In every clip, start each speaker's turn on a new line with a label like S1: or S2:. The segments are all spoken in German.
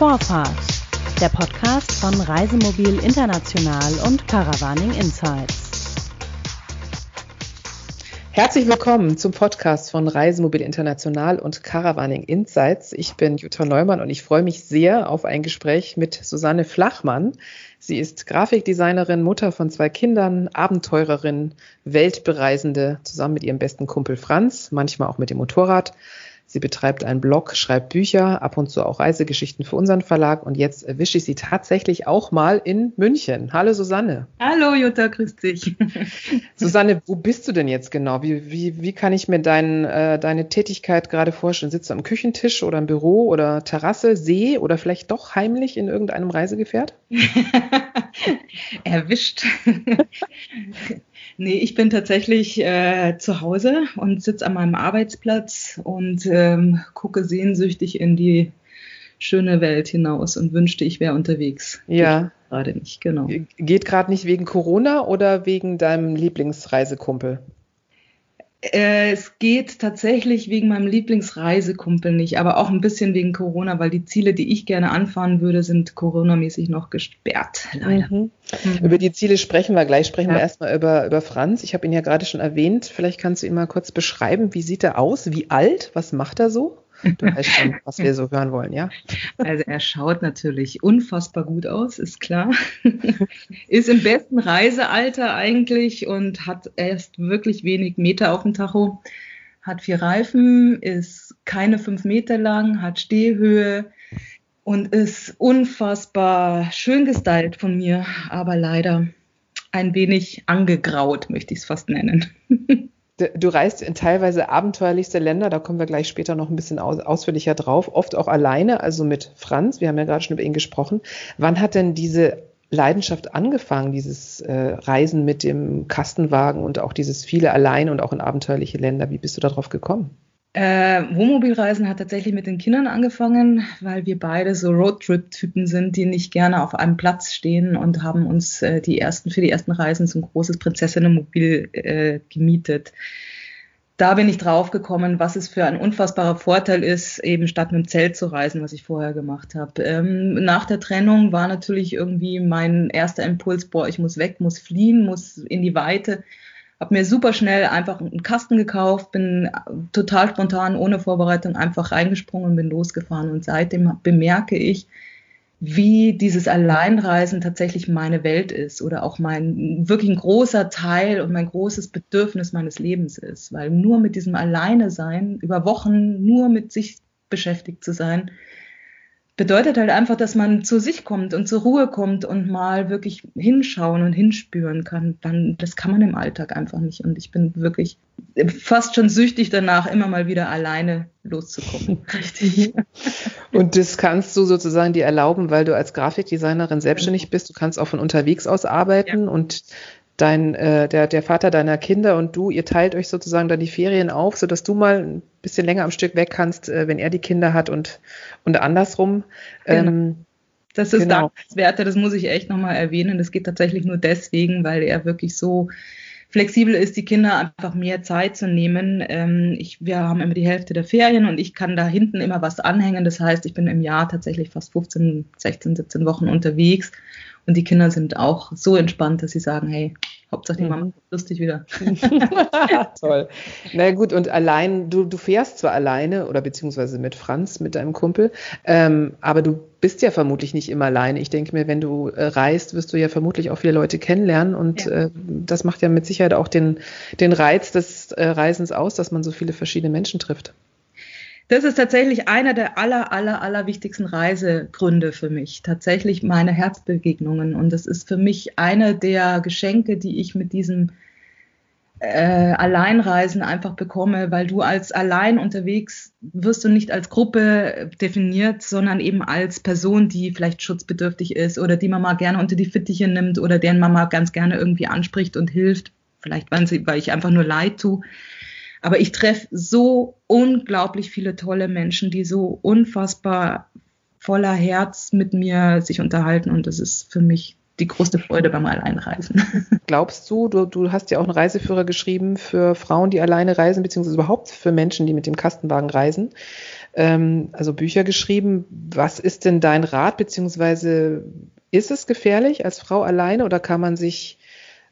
S1: Vorfahrt, der Podcast von Reisemobil International und Caravaning Insights.
S2: Herzlich willkommen zum Podcast von Reisemobil International und Caravaning Insights. Ich bin Jutta Neumann und ich freue mich sehr auf ein Gespräch mit Susanne Flachmann. Sie ist Grafikdesignerin, Mutter von zwei Kindern, Abenteurerin, Weltbereisende, zusammen mit ihrem besten Kumpel Franz, manchmal auch mit dem Motorrad. Sie betreibt einen Blog, schreibt Bücher, ab und zu auch Reisegeschichten für unseren Verlag und jetzt erwische ich sie tatsächlich auch mal in München. Hallo Susanne.
S3: Hallo Jutta, grüß dich.
S2: Susanne, wo bist du denn jetzt genau? Wie, wie, wie kann ich mir dein, äh, deine Tätigkeit gerade vorstellen? Sitzt du am Küchentisch oder im Büro oder Terrasse, See oder vielleicht doch heimlich in irgendeinem Reisegefährt?
S3: Erwischt. Nee, ich bin tatsächlich äh, zu Hause und sitze an meinem Arbeitsplatz und ähm, gucke sehnsüchtig in die schöne Welt hinaus und wünschte, ich wäre unterwegs.
S2: Ja.
S3: Gerade nicht, genau.
S2: Geht gerade nicht wegen Corona oder wegen deinem Lieblingsreisekumpel?
S3: Äh, es geht tatsächlich wegen meinem Lieblingsreisekumpel nicht, aber auch ein bisschen wegen Corona, weil die Ziele, die ich gerne anfahren würde, sind coronamäßig noch gesperrt.
S2: Leider. Mhm. Mhm. Über die Ziele sprechen wir gleich. Sprechen ja. wir erstmal über, über Franz. Ich habe ihn ja gerade schon erwähnt. Vielleicht kannst du ihn mal kurz beschreiben. Wie sieht er aus? Wie alt? Was macht er so? Du weißt schon, was wir so hören wollen, ja?
S3: Also er schaut natürlich unfassbar gut aus, ist klar. ist im besten Reisealter eigentlich und hat erst wirklich wenig Meter auf dem Tacho. Hat vier Reifen, ist keine fünf Meter lang, hat Stehhöhe und ist unfassbar schön gestylt von mir, aber leider ein wenig angegraut, möchte ich es fast nennen.
S2: Du reist in teilweise abenteuerlichste Länder, da kommen wir gleich später noch ein bisschen aus, ausführlicher drauf, oft auch alleine, also mit Franz, wir haben ja gerade schon über ihn gesprochen. Wann hat denn diese Leidenschaft angefangen, dieses äh, Reisen mit dem Kastenwagen und auch dieses viele allein und auch in abenteuerliche Länder? Wie bist du darauf gekommen?
S3: Äh, Wohnmobilreisen hat tatsächlich mit den Kindern angefangen, weil wir beide so Roadtrip-Typen sind, die nicht gerne auf einem Platz stehen und haben uns äh, die ersten für die ersten Reisen so ein großes Prinzessinnenmobil äh, gemietet. Da bin ich draufgekommen, was es für ein unfassbarer Vorteil ist, eben statt mit dem Zelt zu reisen, was ich vorher gemacht habe. Ähm, nach der Trennung war natürlich irgendwie mein erster Impuls, boah, ich muss weg, muss fliehen, muss in die Weite habe mir super schnell einfach einen Kasten gekauft, bin total spontan, ohne Vorbereitung einfach reingesprungen und bin losgefahren. Und seitdem bemerke ich, wie dieses Alleinreisen tatsächlich meine Welt ist oder auch mein wirklich ein großer Teil und mein großes Bedürfnis meines Lebens ist. Weil nur mit diesem Alleine sein, über Wochen nur mit sich beschäftigt zu sein, bedeutet halt einfach, dass man zu sich kommt und zur Ruhe kommt und mal wirklich hinschauen und hinspüren kann. Dann, das kann man im Alltag einfach nicht. Und ich bin wirklich fast schon süchtig danach, immer mal wieder alleine loszukommen.
S2: Richtig. Und das kannst du sozusagen dir erlauben, weil du als Grafikdesignerin selbstständig bist. Du kannst auch von unterwegs aus arbeiten ja. und dein, äh, der, der Vater deiner Kinder und du, ihr teilt euch sozusagen dann die Ferien auf, sodass du mal bisschen länger am Stück weg kannst, äh, wenn er die Kinder hat und, und andersrum.
S3: Genau. Ähm, das ist genau. dankenswert, das muss ich echt nochmal erwähnen. Das geht tatsächlich nur deswegen, weil er wirklich so flexibel ist, die Kinder einfach mehr Zeit zu nehmen. Ähm, ich, wir haben immer die Hälfte der Ferien und ich kann da hinten immer was anhängen. Das heißt, ich bin im Jahr tatsächlich fast 15, 16, 17 Wochen unterwegs und die Kinder sind auch so entspannt, dass sie sagen, hey, Hauptsache die Mama lustig wieder.
S2: Toll. Na gut, und allein, du, du fährst zwar alleine oder beziehungsweise mit Franz, mit deinem Kumpel, ähm, aber du bist ja vermutlich nicht immer alleine. Ich denke mir, wenn du äh, reist, wirst du ja vermutlich auch viele Leute kennenlernen und ja. äh, das macht ja mit Sicherheit auch den, den Reiz des äh, Reisens aus, dass man so viele verschiedene Menschen trifft.
S3: Das ist tatsächlich einer der aller, aller, aller wichtigsten Reisegründe für mich. Tatsächlich meine Herzbegegnungen. Und das ist für mich eine der Geschenke, die ich mit diesem äh, Alleinreisen einfach bekomme, weil du als allein unterwegs wirst du nicht als Gruppe definiert, sondern eben als Person, die vielleicht schutzbedürftig ist oder die man mal gerne unter die Fittiche nimmt oder deren Mama ganz gerne irgendwie anspricht und hilft. Vielleicht, weil, sie, weil ich einfach nur leid tue. Aber ich treffe so unglaublich viele tolle Menschen, die so unfassbar voller Herz mit mir sich unterhalten und das ist für mich die größte Freude beim Alleinreisen.
S2: Glaubst du, du, du hast ja auch einen Reiseführer geschrieben für Frauen, die alleine reisen, beziehungsweise überhaupt für Menschen, die mit dem Kastenwagen reisen. ähm, also Bücher geschrieben. Was ist denn dein Rat, beziehungsweise ist es gefährlich als Frau alleine oder kann man sich,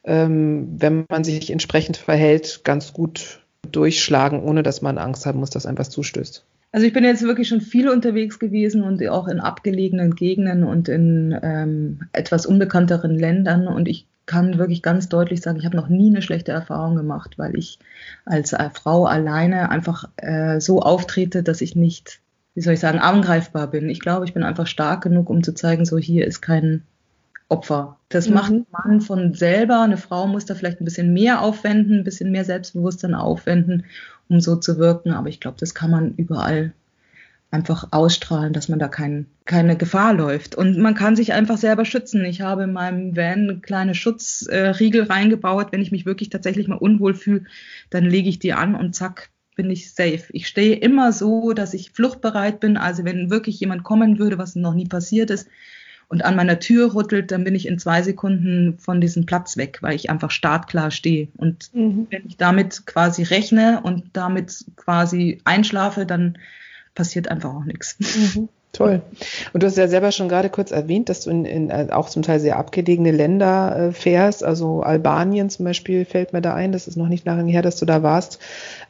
S2: ähm, wenn man sich entsprechend verhält, ganz gut durchschlagen, ohne dass man Angst haben muss, dass einem was zustößt?
S3: Also ich bin jetzt wirklich schon viel unterwegs gewesen und auch in abgelegenen Gegenden und in ähm, etwas unbekannteren Ländern und ich kann wirklich ganz deutlich sagen, ich habe noch nie eine schlechte Erfahrung gemacht, weil ich als äh, Frau alleine einfach äh, so auftrete, dass ich nicht, wie soll ich sagen, angreifbar bin. Ich glaube, ich bin einfach stark genug, um zu zeigen, so hier ist kein Opfer. Das mhm. macht ein Mann von selber. Eine Frau muss da vielleicht ein bisschen mehr aufwenden, ein bisschen mehr Selbstbewusstsein aufwenden, um so zu wirken. Aber ich glaube, das kann man überall einfach ausstrahlen, dass man da kein, keine Gefahr läuft. Und man kann sich einfach selber schützen. Ich habe in meinem Van kleine Schutzriegel reingebaut. Wenn ich mich wirklich tatsächlich mal unwohl fühle, dann lege ich die an und zack, bin ich safe. Ich stehe immer so, dass ich fluchtbereit bin. Also wenn wirklich jemand kommen würde, was noch nie passiert ist, und an meiner Tür rüttelt, dann bin ich in zwei Sekunden von diesem Platz weg, weil ich einfach startklar stehe. Und mhm. wenn ich damit quasi rechne und damit quasi einschlafe, dann passiert einfach auch nichts.
S2: Mhm. Toll. Und du hast ja selber schon gerade kurz erwähnt, dass du in, in äh, auch zum Teil sehr abgelegene Länder äh, fährst. Also Albanien zum Beispiel fällt mir da ein. Das ist noch nicht lange her, dass du da warst.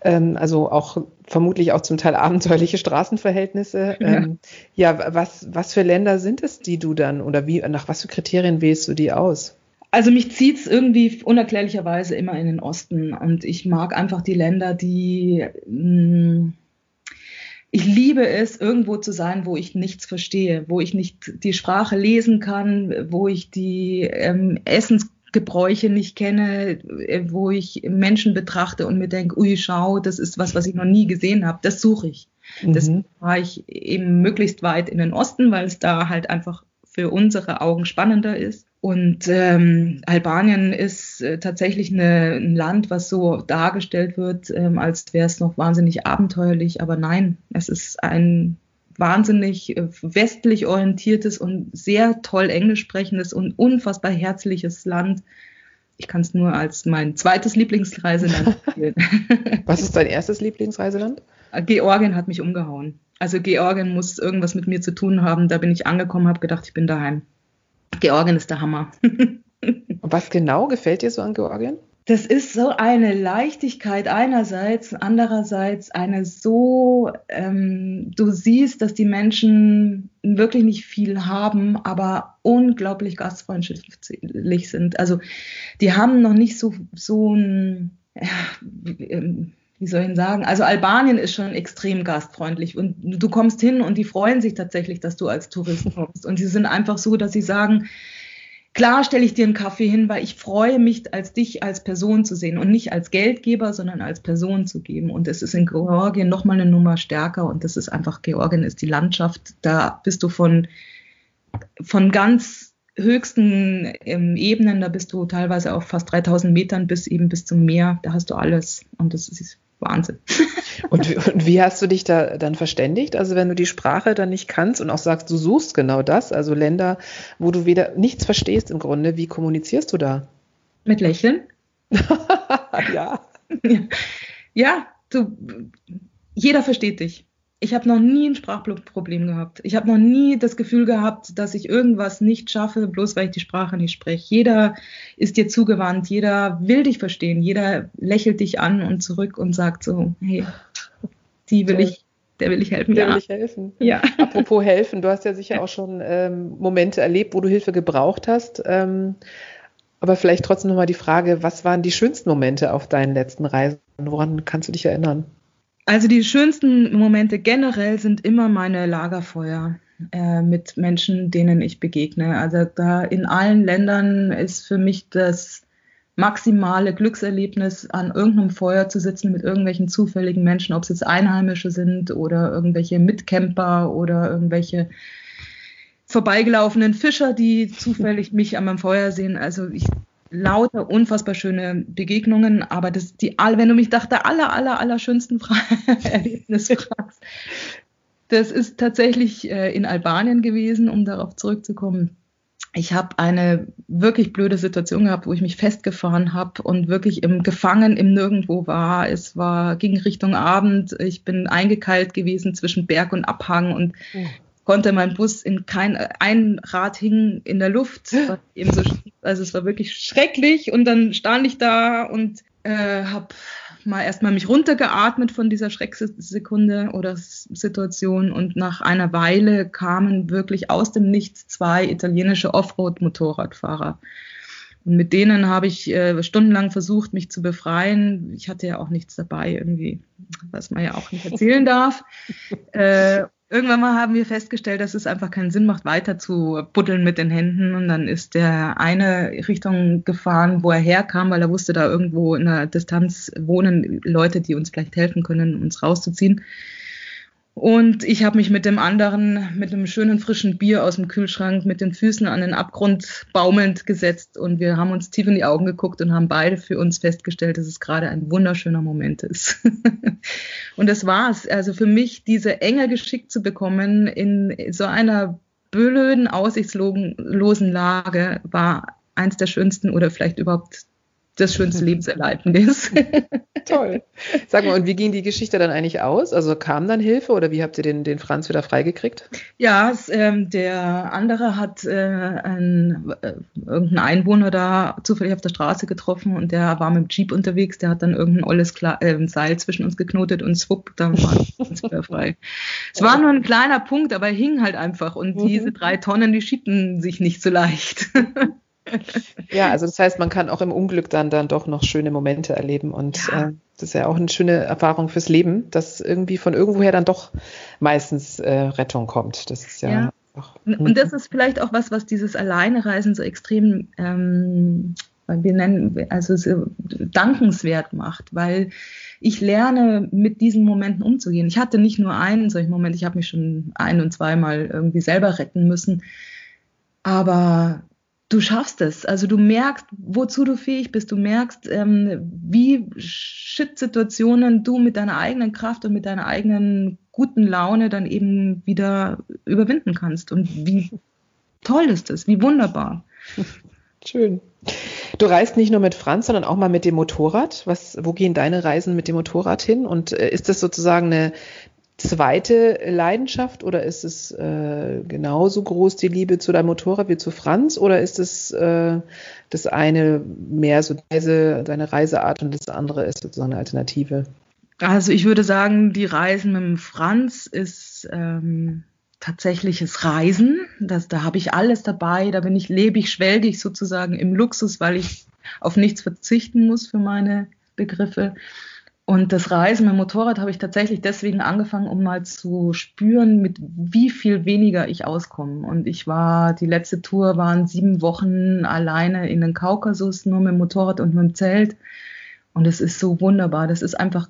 S2: Ähm, also auch vermutlich auch zum Teil abenteuerliche Straßenverhältnisse. Ja, ähm, ja was, was für Länder sind es, die du dann oder wie, nach was für Kriterien wählst du die aus?
S3: Also mich zieht es irgendwie unerklärlicherweise immer in den Osten und ich mag einfach die Länder, die mh, mm, ich liebe es, irgendwo zu sein, wo ich nichts verstehe, wo ich nicht die Sprache lesen kann, wo ich die ähm, Essensgebräuche nicht kenne, äh, wo ich Menschen betrachte und mir denke, ui, schau, das ist was, was ich noch nie gesehen habe. Das suche ich. Mhm. Das war ich eben möglichst weit in den Osten, weil es da halt einfach für unsere Augen spannender ist. Und ähm, Albanien ist äh, tatsächlich eine, ein Land, was so dargestellt wird, ähm, als wäre es noch wahnsinnig abenteuerlich. Aber nein, es ist ein wahnsinnig äh, westlich orientiertes und sehr toll englisch sprechendes und unfassbar herzliches Land. Ich kann es nur als mein zweites Lieblingsreiseland
S2: empfehlen. Was ist dein erstes Lieblingsreiseland?
S3: Georgien hat mich umgehauen. Also Georgien muss irgendwas mit mir zu tun haben. Da bin ich angekommen, habe gedacht, ich bin daheim. Georgien ist der Hammer.
S2: Was genau gefällt dir so an Georgien?
S3: Das ist so eine Leichtigkeit einerseits, andererseits eine so, ähm, du siehst, dass die Menschen wirklich nicht viel haben, aber unglaublich gastfreundlich sind. Also die haben noch nicht so, so ein, ja, ähm, wie soll ich sagen, also Albanien ist schon extrem gastfreundlich und du kommst hin und die freuen sich tatsächlich, dass du als Tourist kommst. Und sie sind einfach so, dass sie sagen, klar stelle ich dir einen Kaffee hin, weil ich freue mich, als dich als Person zu sehen und nicht als Geldgeber, sondern als Person zu geben. Und es ist in Georgien nochmal eine Nummer stärker und das ist einfach, Georgien ist die Landschaft, da bist du von, von ganz höchsten ähm, Ebenen, da bist du teilweise auf fast 3000 Metern bis eben bis zum Meer, da hast du alles und das ist Wahnsinn.
S2: Und, und, wie hast du dich da dann verständigt? Also wenn du die Sprache dann nicht kannst und auch sagst, du suchst genau das, also Länder, wo du wieder nichts verstehst im Grunde, wie kommunizierst du da?
S3: Mit Lächeln.
S2: ja.
S3: ja, du, jeder versteht dich ich habe noch nie ein Sprachproblem gehabt. Ich habe noch nie das Gefühl gehabt, dass ich irgendwas nicht schaffe, bloß weil ich die Sprache nicht spreche. Jeder ist dir zugewandt, jeder will dich verstehen, jeder lächelt dich an und zurück und sagt so, hey, die will ich, der will ich helfen.
S2: Der ja. will ich helfen. Ja. Apropos helfen, du hast ja sicher auch schon ähm, Momente erlebt, wo du Hilfe gebraucht hast. Ähm, aber vielleicht trotzdem nochmal die Frage, was waren die schönsten Momente auf deinen letzten Reisen? Woran kannst du dich erinnern?
S3: Also die schönsten Momente generell sind immer meine Lagerfeuer äh, mit Menschen, denen ich begegne. Also da in allen Ländern ist für mich das maximale Glückserlebnis, an irgendeinem Feuer zu sitzen mit irgendwelchen zufälligen Menschen, ob es jetzt Einheimische sind oder irgendwelche Mitcamper oder irgendwelche vorbeigelaufenen Fischer, die zufällig mich an meinem Feuer sehen. Also ich lauter unfassbar schöne Begegnungen, aber das die wenn du mich nach der aller aller aller schönsten Erlebnis fragst, das ist tatsächlich äh, in Albanien gewesen, um darauf zurückzukommen. ich habe eine wirklich blöde Situation gehabt, wo ich mich festgefahren habe und wirklich im Gefangen im Nirgendwo war. Es war ging Richtung Abend. Ich bin eingekeilt gewesen zwischen Berg und Abhang und oh. konnte mein Bus in kein ein Rad hing in der Luft. Eben so, also es war wirklich schrecklich und dann stand ich da und äh, habe mal erstmal mich runtergeatmet von dieser Schrecksekunde oder Situation und nach einer Weile kamen wirklich aus dem Nichts zwei italienische Offroad-Motorradfahrer. Und mit denen habe ich äh, stundenlang versucht, mich zu befreien. Ich hatte ja auch nichts dabei, irgendwie, was man ja auch nicht erzählen darf. Äh, irgendwann mal haben wir festgestellt, dass es einfach keinen Sinn macht, weiter zu buddeln mit den Händen. Und dann ist der eine Richtung gefahren, wo er herkam, weil er wusste, da irgendwo in der Distanz wohnen Leute, die uns vielleicht helfen können, uns rauszuziehen. Und ich habe mich mit dem anderen, mit einem schönen frischen Bier aus dem Kühlschrank, mit den Füßen an den Abgrund baumelnd gesetzt. Und wir haben uns tief in die Augen geguckt und haben beide für uns festgestellt, dass es gerade ein wunderschöner Moment ist. und das war's. Also für mich, diese Engel geschickt zu bekommen in so einer blöden, aussichtslosen Lage, war eins der schönsten oder vielleicht überhaupt das schönste Lebenserlebnis.
S2: Toll. Sag mal, und wie ging die Geschichte dann eigentlich aus? Also kam dann Hilfe oder wie habt ihr den, den Franz wieder freigekriegt?
S3: Ja, es, ähm, der andere hat äh, einen, äh, irgendeinen Einwohner da zufällig auf der Straße getroffen und der war mit dem Jeep unterwegs, der hat dann irgendein olles Kla äh, Seil zwischen uns geknotet und swupp, dann war es wieder frei. Es war nur ein kleiner Punkt, aber er hing halt einfach und mhm. diese drei Tonnen, die schiebten sich nicht so leicht.
S2: ja, also das heißt, man kann auch im Unglück dann, dann doch noch schöne Momente erleben und ja. äh, das ist ja auch eine schöne Erfahrung fürs Leben, dass irgendwie von irgendwoher dann doch meistens äh, Rettung kommt. Das ist ja, ja.
S3: Auch, und das ist vielleicht auch was, was dieses Alleinereisen so extrem ähm, wir nennen, also so dankenswert macht, weil ich lerne, mit diesen Momenten umzugehen. Ich hatte nicht nur einen solchen Moment, ich habe mich schon ein- und zweimal irgendwie selber retten müssen. Aber du schaffst es. Also du merkst, wozu du fähig bist. Du merkst, ähm, wie Shit-Situationen du mit deiner eigenen Kraft und mit deiner eigenen guten Laune dann eben wieder überwinden kannst. Und wie toll ist das, wie wunderbar.
S2: Schön. Du reist nicht nur mit Franz, sondern auch mal mit dem Motorrad. Was, wo gehen deine Reisen mit dem Motorrad hin? Und äh, ist das sozusagen eine, zweite Leidenschaft oder ist es äh, genauso groß die Liebe zu deinem Motorrad wie zu Franz oder ist es äh, das eine mehr so Reise, deine Reiseart und das andere ist sozusagen eine Alternative?
S3: Also ich würde sagen, die Reisen mit dem Franz ist ähm, tatsächliches Reisen. Das, da habe ich alles dabei, da bin ich lebig, schwelgig sozusagen im Luxus, weil ich auf nichts verzichten muss für meine Begriffe. Und das Reisen mit dem Motorrad habe ich tatsächlich deswegen angefangen, um mal zu spüren, mit wie viel weniger ich auskomme. Und ich war, die letzte Tour waren sieben Wochen alleine in den Kaukasus, nur mit dem Motorrad und mit dem Zelt. Und es ist so wunderbar. Das ist einfach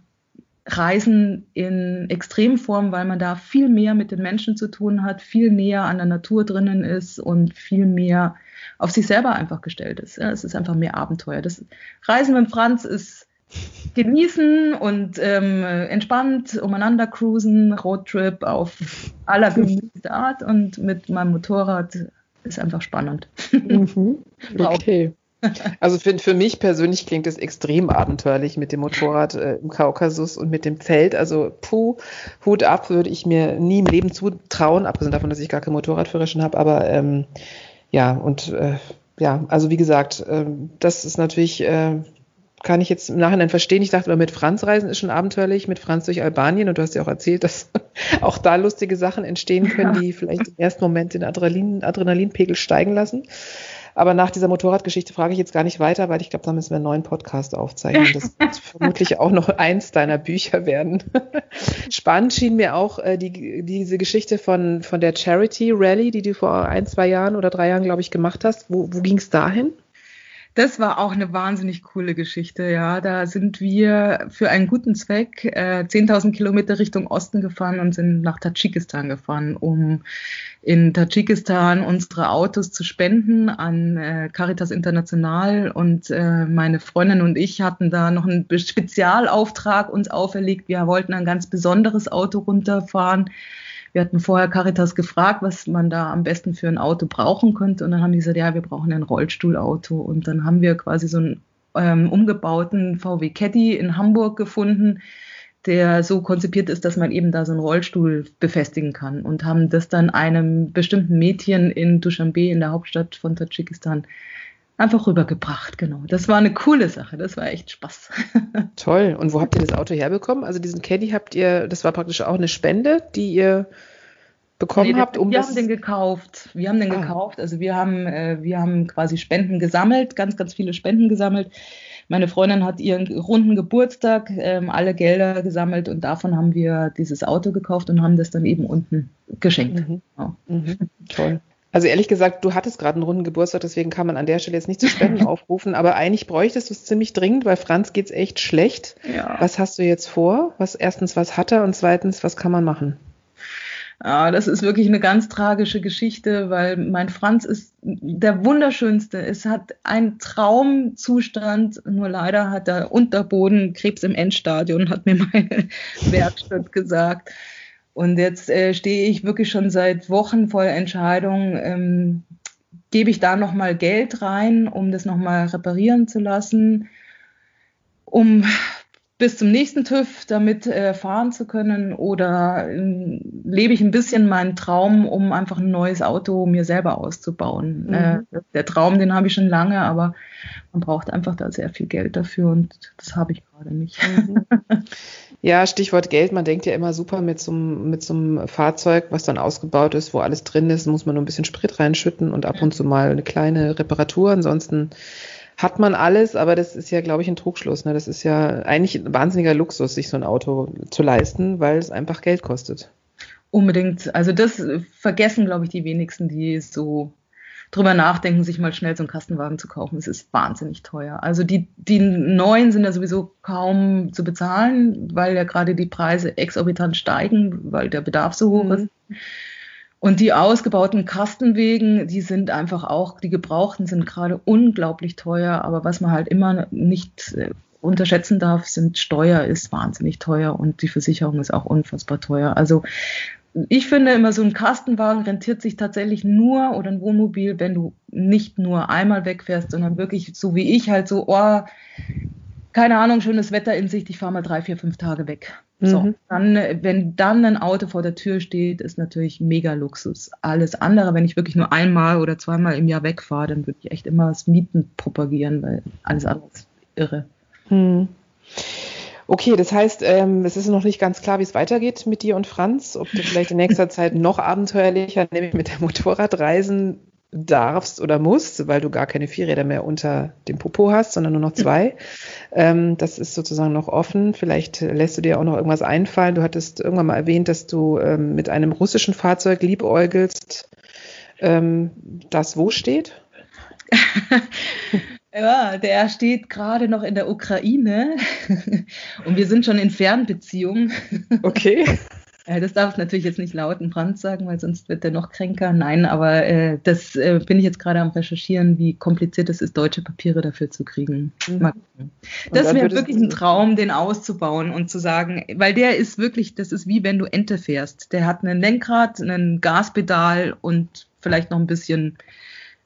S3: Reisen in Extremform, weil man da viel mehr mit den Menschen zu tun hat, viel näher an der Natur drinnen ist und viel mehr auf sich selber einfach gestellt ist. Es ist einfach mehr Abenteuer. Das Reisen mit Franz ist genießen und ähm, entspannt umeinander cruisen, Roadtrip auf allergemütlichste Art und mit meinem Motorrad ist einfach spannend. Mhm.
S2: Okay. Also für, für mich persönlich klingt es extrem abenteuerlich mit dem Motorrad äh, im Kaukasus und mit dem Zelt. Also puh, Hut ab würde ich mir nie im Leben zutrauen, abgesehen davon, dass ich gar kein Motorradführerschein habe. Aber ähm, ja, und äh, ja, also wie gesagt, äh, das ist natürlich äh, kann ich jetzt im Nachhinein verstehen. Ich dachte, aber mit Franz reisen ist schon abenteuerlich, mit Franz durch Albanien. Und du hast ja auch erzählt, dass auch da lustige Sachen entstehen können, ja. die vielleicht im ersten Moment den Adrenalin, Adrenalinpegel steigen lassen. Aber nach dieser Motorradgeschichte frage ich jetzt gar nicht weiter, weil ich glaube, da müssen wir einen neuen Podcast aufzeichnen. Das wird vermutlich auch noch eins deiner Bücher werden. Spannend schien mir auch äh, die, diese Geschichte von, von der Charity Rally, die du vor ein, zwei Jahren oder drei Jahren, glaube ich, gemacht hast. Wo, wo ging es dahin?
S3: Das war auch eine wahnsinnig coole Geschichte, ja. Da sind wir für einen guten Zweck äh, 10.000 Kilometer Richtung Osten gefahren und sind nach Tadschikistan gefahren, um in Tadschikistan unsere Autos zu spenden an äh, Caritas International. Und äh, meine Freundin und ich hatten da noch einen Spezialauftrag uns auferlegt. Wir wollten ein ganz besonderes Auto runterfahren wir hatten vorher Caritas gefragt, was man da am besten für ein Auto brauchen könnte. Und dann haben die gesagt, ja, wir brauchen ein Rollstuhlauto. Und dann haben wir quasi so einen ähm, umgebauten VW Caddy in Hamburg gefunden, der so konzipiert ist, dass man eben da so einen Rollstuhl befestigen kann. Und haben das dann einem bestimmten Mädchen in Dushanbe, in der Hauptstadt von Tadschikistan, einfach rübergebracht, genau. Das war eine coole Sache, das war echt Spaß.
S2: Toll. Und wo habt ihr das Auto herbekommen? Also diesen Caddy habt ihr, das war praktisch auch eine Spende, die ihr bekommen nee, habt?
S3: Um wir haben den gekauft. Wir haben den ah. gekauft. Also wir haben, äh, wir haben quasi Spenden gesammelt, ganz, ganz viele Spenden gesammelt. Meine Freundin hat ihren runden Geburtstag ähm, alle Gelder gesammelt und davon haben wir dieses Auto gekauft und haben das dann eben unten geschenkt. Mhm. Ja.
S2: Mhm. Toll. Also ehrlich gesagt, du hattest gerade einen runden Geburtstag, deswegen kann man an der Stelle jetzt nicht zu Spenden aufrufen, aber eigentlich bräuchtest du es ziemlich dringend, weil Franz geht's echt schlecht. Ja. Was hast du jetzt vor? Was erstens, was hat er und zweitens, was kann man machen?
S3: Ja, das ist wirklich eine ganz tragische Geschichte, weil mein Franz ist der wunderschönste. Es hat einen Traumzustand, nur leider hat er Unterboden Krebs im Endstadion, hat mir meine Werkstatt gesagt. Und jetzt äh, stehe ich wirklich schon seit Wochen vor der Entscheidung, ähm, gebe ich da nochmal Geld rein, um das nochmal reparieren zu lassen, um bis zum nächsten TÜV damit äh, fahren zu können oder äh, lebe ich ein bisschen meinen Traum, um einfach ein neues Auto mir selber auszubauen. Mhm. Äh, der Traum, den habe ich schon lange, aber man braucht einfach da sehr viel Geld dafür und das habe ich gerade nicht. Mhm.
S2: Ja, Stichwort Geld. Man denkt ja immer super mit so, einem, mit so einem Fahrzeug, was dann ausgebaut ist, wo alles drin ist, muss man nur ein bisschen Sprit reinschütten und ab und zu mal eine kleine Reparatur. Ansonsten hat man alles, aber das ist ja, glaube ich, ein Trugschluss. Ne? Das ist ja eigentlich ein wahnsinniger Luxus, sich so ein Auto zu leisten, weil es einfach Geld kostet.
S3: Unbedingt. Also das vergessen, glaube ich, die wenigsten, die so drüber nachdenken, sich mal schnell so einen Kastenwagen zu kaufen. Es ist wahnsinnig teuer. Also die, die neuen sind ja sowieso kaum zu bezahlen, weil ja gerade die Preise exorbitant steigen, weil der Bedarf so hoch mhm. ist. Und die ausgebauten Kastenwegen, die sind einfach auch, die gebrauchten sind gerade unglaublich teuer, aber was man halt immer nicht äh, unterschätzen darf, sind Steuer ist wahnsinnig teuer und die Versicherung ist auch unfassbar teuer. Also ich finde immer, so ein Kastenwagen rentiert sich tatsächlich nur oder ein Wohnmobil, wenn du nicht nur einmal wegfährst, sondern wirklich so wie ich halt so, oh, keine Ahnung, schönes Wetter in Sicht, ich fahre mal drei, vier, fünf Tage weg. So, mhm. dann, wenn dann ein Auto vor der Tür steht, ist natürlich mega Luxus. Alles andere, wenn ich wirklich nur einmal oder zweimal im Jahr wegfahre, dann würde ich echt immer das Mieten propagieren, weil alles andere ist irre. Mhm.
S2: Okay, das heißt, ähm, es ist noch nicht ganz klar, wie es weitergeht mit dir und Franz. Ob du vielleicht in nächster Zeit noch abenteuerlicher, nämlich mit der Motorradreisen darfst oder musst, weil du gar keine Vierräder mehr unter dem Popo hast, sondern nur noch zwei. Ähm, das ist sozusagen noch offen. Vielleicht lässt du dir auch noch irgendwas einfallen. Du hattest irgendwann mal erwähnt, dass du ähm, mit einem russischen Fahrzeug liebäugelst. Ähm, das wo steht?
S3: Ja, der steht gerade noch in der Ukraine und wir sind schon in Fernbeziehungen.
S2: Okay.
S3: Das darf natürlich jetzt nicht laut in Franz sagen, weil sonst wird er noch kränker. Nein, aber äh, das äh, bin ich jetzt gerade am Recherchieren, wie kompliziert es ist, deutsche Papiere dafür zu kriegen. Mhm. Das wäre wirklich ein Traum, den auszubauen und zu sagen, weil der ist wirklich, das ist wie wenn du Ente fährst. Der hat einen Lenkrad, einen Gaspedal und vielleicht noch ein bisschen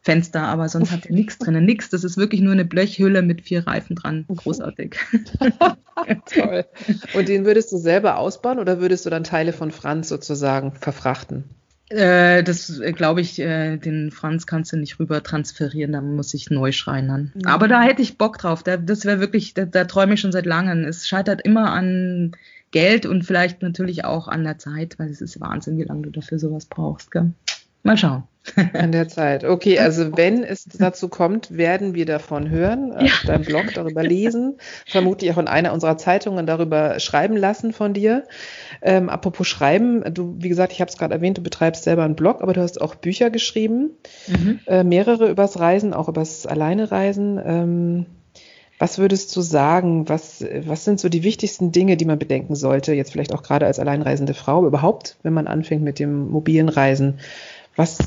S3: Fenster, aber sonst hat er nichts drin, nichts. Das ist wirklich nur eine Blechhülle mit vier Reifen dran. Großartig.
S2: Toll. Und den würdest du selber ausbauen oder würdest du dann Teile von Franz sozusagen verfrachten?
S3: Äh, das äh, glaube ich, äh, den Franz kannst du nicht rüber transferieren, da muss ich neu schreinern. Mhm. Aber da hätte ich Bock drauf. Da, das wäre wirklich, da, da träume ich schon seit langem. Es scheitert immer an Geld und vielleicht natürlich auch an der Zeit, weil es ist Wahnsinn, wie lange du dafür sowas brauchst. Gell? Mal schauen.
S2: An der Zeit. Okay, also wenn es dazu kommt, werden wir davon hören, ja. auf deinem Blog darüber lesen, vermutlich auch in einer unserer Zeitungen darüber schreiben lassen von dir. Ähm, apropos Schreiben, du, wie gesagt, ich habe es gerade erwähnt, du betreibst selber einen Blog, aber du hast auch Bücher geschrieben, mhm. äh, mehrere übers Reisen, auch übers Alleinereisen. Ähm, was würdest du sagen, was, was sind so die wichtigsten Dinge, die man bedenken sollte, jetzt vielleicht auch gerade als alleinreisende Frau, überhaupt, wenn man anfängt mit dem mobilen Reisen? Was,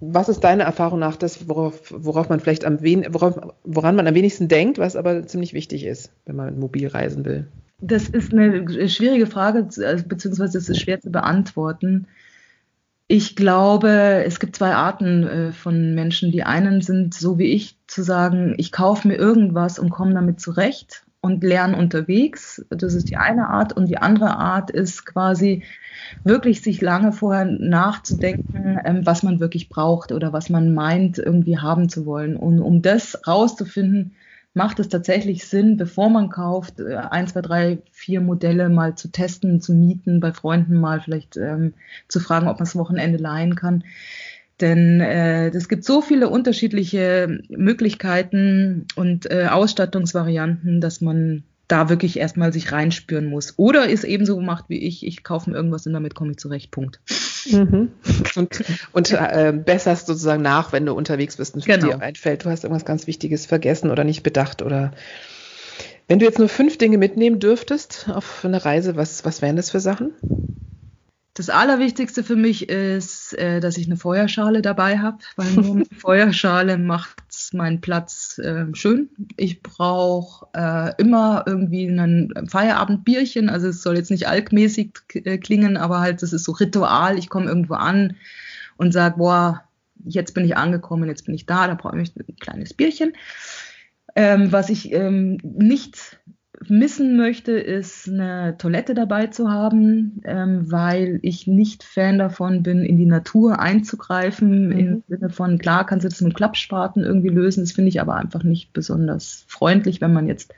S2: was ist deine Erfahrung nach das, worauf, worauf man vielleicht am wen, worauf, woran man am wenigsten denkt, was aber ziemlich wichtig ist, wenn man mobil reisen will?
S3: Das ist eine schwierige Frage, beziehungsweise es ist schwer zu beantworten. Ich glaube, es gibt zwei Arten äh, von Menschen. Die einen sind so wie ich zu sagen, ich kaufe mir irgendwas und komme damit zurecht und lerne unterwegs. Das ist die eine Art. Und die andere Art ist quasi wirklich sich lange vorher nachzudenken, ähm, was man wirklich braucht oder was man meint, irgendwie haben zu wollen. Und um das rauszufinden, macht es tatsächlich Sinn, bevor man kauft, äh, ein, zwei, drei, vier Modelle mal zu testen, zu mieten, bei Freunden mal vielleicht ähm, zu fragen, ob man das Wochenende leihen kann. Denn äh, es gibt so viele unterschiedliche Möglichkeiten und äh, Ausstattungsvarianten, dass man da wirklich erstmal sich reinspüren muss. Oder ist ebenso gemacht wie ich, ich kaufe mir irgendwas und damit komme ich zurecht. Punkt.
S2: Mhm. Und, und äh, besserst sozusagen nach, wenn du unterwegs bist und genau. dir einfällt, du hast irgendwas ganz Wichtiges vergessen oder nicht bedacht oder wenn du jetzt nur fünf Dinge mitnehmen dürftest auf eine Reise, was, was wären das für Sachen?
S3: Das Allerwichtigste für mich ist, äh, dass ich eine Feuerschale dabei habe, weil nur eine Feuerschale macht meinen Platz äh, schön. Ich brauche äh, immer irgendwie ein Feierabendbierchen. Also es soll jetzt nicht alkmäßig äh, klingen, aber halt, das ist so Ritual. Ich komme irgendwo an und sage, boah, jetzt bin ich angekommen, jetzt bin ich da, da brauche ich ein kleines Bierchen. Ähm, was ich ähm, nicht missen möchte, ist eine Toilette dabei zu haben, ähm, weil ich nicht Fan davon bin, in die Natur einzugreifen. Mhm. Im Sinne von, klar, kannst du das mit Klappspaten irgendwie lösen. Das finde ich aber einfach nicht besonders freundlich, wenn man jetzt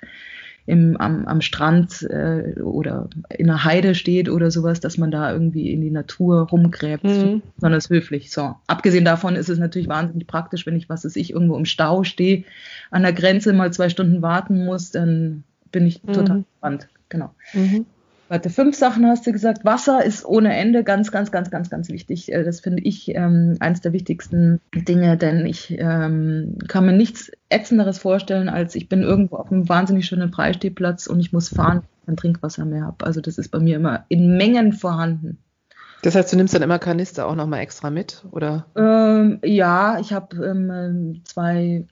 S3: im, am, am Strand äh, oder in einer Heide steht oder sowas, dass man da irgendwie in die Natur rumgräbt, mhm. sondern es höflich. So. Abgesehen davon ist es natürlich wahnsinnig praktisch, wenn ich, was weiß ich, irgendwo im Stau stehe, an der Grenze mal zwei Stunden warten muss, dann bin ich total mhm. gespannt. Genau. Mhm. Warte, fünf Sachen hast du gesagt. Wasser ist ohne Ende ganz, ganz, ganz, ganz, ganz wichtig. Äh, das finde ich ähm, eines der wichtigsten Dinge, denn ich ähm, kann mir nichts Ätzenderes vorstellen, als ich bin irgendwo auf einem wahnsinnig schönen Freistehplatz und ich muss fahren, wenn ich kein Trinkwasser mehr habe. Also das ist bei mir immer in Mengen vorhanden.
S2: Das heißt, du nimmst dann immer Kanister auch nochmal extra mit, oder?
S3: Ähm, ja, ich habe ähm, zwei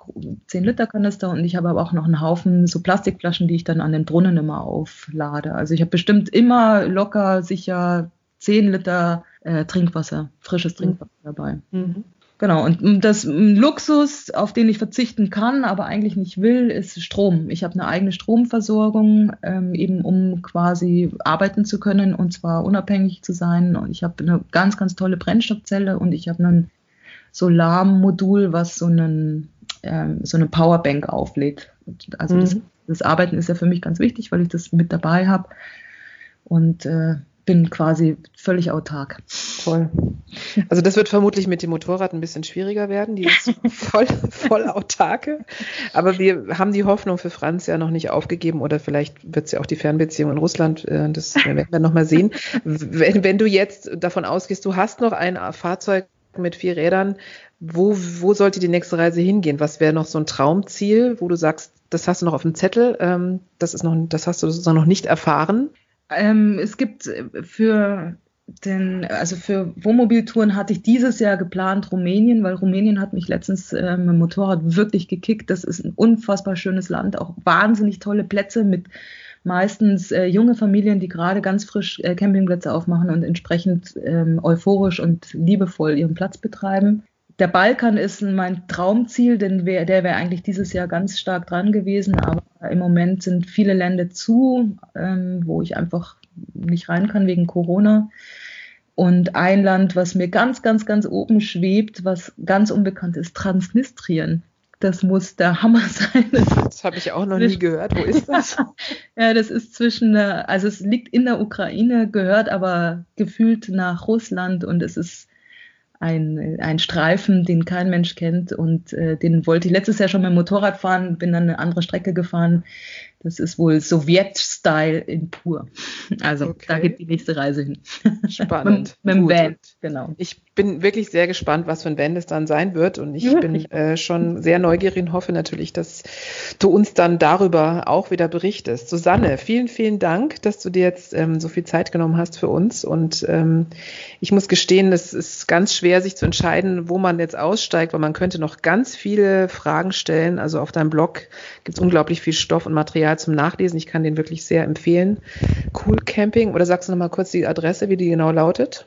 S3: 10 Liter Kanister und ich habe aber auch noch einen Haufen so Plastikflaschen, die ich dann an den Brunnen immer auflade. Also ich habe bestimmt immer locker sicher 10 Liter äh, Trinkwasser, frisches Trinkwasser mhm. dabei. Mhm. Genau, und das Luxus, auf den ich verzichten kann, aber eigentlich nicht will, ist Strom. Ich habe eine eigene Stromversorgung, ähm, eben um quasi arbeiten zu können und zwar unabhängig zu sein. Und ich habe eine ganz, ganz tolle Brennstoffzelle und ich habe ein Solarmodul, was so, einen, ähm, so eine Powerbank auflädt. Also mhm. das, das, Arbeiten ist ja für mich ganz wichtig, weil ich das mit dabei habe. Und äh, bin quasi völlig autark.
S2: Toll. Also das wird vermutlich mit dem Motorrad ein bisschen schwieriger werden, die ist voll, voll autarke. Aber wir haben die Hoffnung für Franz ja noch nicht aufgegeben oder vielleicht wird es ja auch die Fernbeziehung in Russland, äh, das werden wir nochmal sehen. Wenn, wenn du jetzt davon ausgehst, du hast noch ein Fahrzeug mit vier Rädern, wo, wo sollte die nächste Reise hingehen? Was wäre noch so ein Traumziel, wo du sagst, das hast du noch auf dem Zettel, ähm, das ist noch, das hast du sozusagen noch nicht erfahren?
S3: Ähm, es gibt für den, also für Wohnmobiltouren hatte ich dieses Jahr geplant Rumänien, weil Rumänien hat mich letztens äh, mit dem Motorrad wirklich gekickt. Das ist ein unfassbar schönes Land, auch wahnsinnig tolle Plätze mit meistens äh, junge Familien, die gerade ganz frisch äh, Campingplätze aufmachen und entsprechend ähm, euphorisch und liebevoll ihren Platz betreiben. Der Balkan ist mein Traumziel, denn wär, der wäre eigentlich dieses Jahr ganz stark dran gewesen, aber im Moment sind viele Länder zu, ähm, wo ich einfach nicht rein kann wegen Corona. Und ein Land, was mir ganz, ganz, ganz oben schwebt, was ganz unbekannt ist, Transnistrien. Das muss der Hammer sein.
S2: Das, das habe ich auch noch nie gehört. Wo ist das?
S3: ja, das ist zwischen, also es liegt in der Ukraine, gehört aber gefühlt nach Russland und es ist ein, ein Streifen, den kein Mensch kennt und äh, den wollte ich letztes Jahr schon mit dem Motorrad fahren, bin dann eine andere Strecke gefahren. Das ist wohl Sowjet-Style in pur. Also okay. da geht die nächste Reise hin.
S2: Spannend.
S3: mit, mit dem Van, genau.
S2: Ich bin wirklich sehr gespannt, was für ein Van es dann sein wird. Und ich bin äh, schon sehr neugierig und hoffe natürlich, dass du uns dann darüber auch wieder berichtest. Susanne, vielen, vielen Dank, dass du dir jetzt ähm, so viel Zeit genommen hast für uns. Und ähm, ich muss gestehen, es ist ganz schwer, sich zu entscheiden, wo man jetzt aussteigt, weil man könnte noch ganz viele Fragen stellen. Also auf deinem Blog gibt es unglaublich viel Stoff und Material zum Nachlesen. Ich kann den wirklich sehr empfehlen. Cool Camping. Oder sagst du noch mal kurz die Adresse, wie die genau lautet?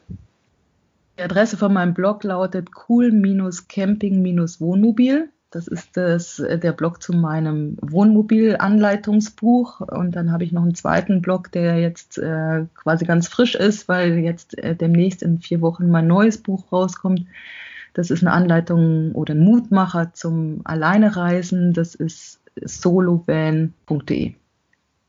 S3: Die Adresse von meinem Blog lautet cool-camping-wohnmobil. Das ist das, äh, der Blog zu meinem Wohnmobil-Anleitungsbuch. Und dann habe ich noch einen zweiten Blog, der jetzt äh, quasi ganz frisch ist, weil jetzt äh, demnächst in vier Wochen mein neues Buch rauskommt. Das ist eine Anleitung oder ein Mutmacher zum Alleinereisen. Das ist solovan.de.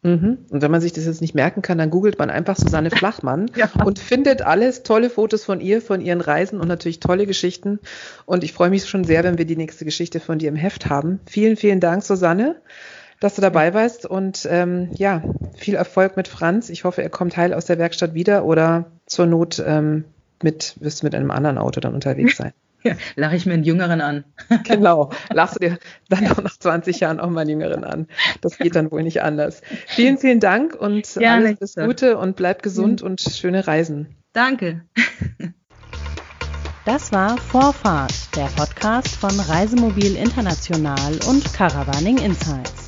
S2: Mhm. Und wenn man sich das jetzt nicht merken kann, dann googelt man einfach Susanne Flachmann ja. und findet alles, tolle Fotos von ihr, von ihren Reisen und natürlich tolle Geschichten. Und ich freue mich schon sehr, wenn wir die nächste Geschichte von dir im Heft haben. Vielen, vielen Dank, Susanne, dass du dabei warst und ähm, ja, viel Erfolg mit Franz. Ich hoffe, er kommt heil aus der Werkstatt wieder oder zur Not ähm, mit, wirst du mit einem anderen Auto dann unterwegs sein.
S3: Ja, lache ich mir einen Jüngeren an.
S2: genau, lachst du dir dann auch nach 20 Jahren auch mal einen Jüngeren an. Das geht dann wohl nicht anders. Vielen, vielen Dank und Gerne, alles Gute und bleib gesund mhm. und schöne Reisen.
S3: Danke.
S1: Das war Vorfahrt, der Podcast von Reisemobil International und Caravaning Insights.